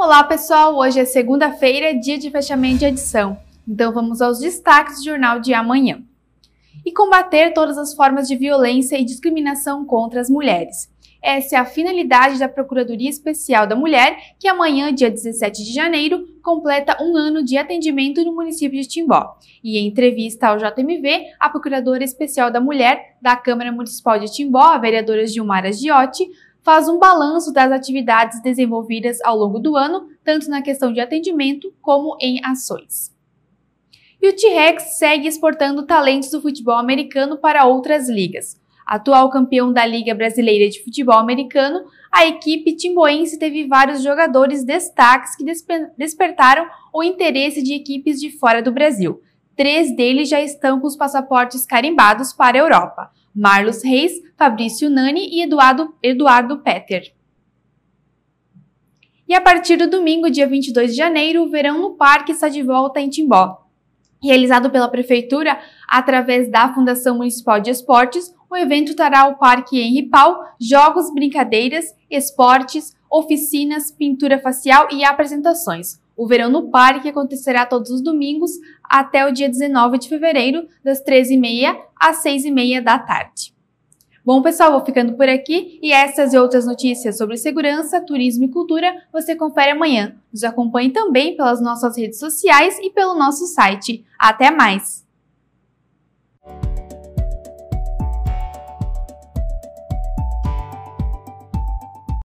Olá pessoal, hoje é segunda-feira, dia de fechamento de edição. Então vamos aos destaques do jornal de amanhã. E combater todas as formas de violência e discriminação contra as mulheres. Essa é a finalidade da Procuradoria Especial da Mulher, que amanhã, dia 17 de janeiro, completa um ano de atendimento no município de Timbó. E em entrevista ao JMV, a Procuradora Especial da Mulher da Câmara Municipal de Timbó, a vereadora Gilmara Giotti, faz um balanço das atividades desenvolvidas ao longo do ano, tanto na questão de atendimento como em ações. E o T-Rex segue exportando talentos do futebol americano para outras ligas. Atual campeão da Liga Brasileira de Futebol Americano, a equipe timboense teve vários jogadores destaques que desper despertaram o interesse de equipes de fora do Brasil. Três deles já estão com os passaportes carimbados para a Europa. Marlos Reis, Fabrício Nani e Eduardo, Eduardo Petter. E a partir do domingo, dia 22 de janeiro, o Verão no Parque está de volta em Timbó. Realizado pela Prefeitura através da Fundação Municipal de Esportes, o evento trará ao Parque Henri Pau jogos, brincadeiras, esportes, oficinas, pintura facial e apresentações. O Verão no Parque acontecerá todos os domingos até o dia 19 de fevereiro, das 13h30 às 6h30 da tarde. Bom, pessoal, vou ficando por aqui e essas e outras notícias sobre segurança, turismo e cultura você confere amanhã. Nos acompanhe também pelas nossas redes sociais e pelo nosso site. Até mais!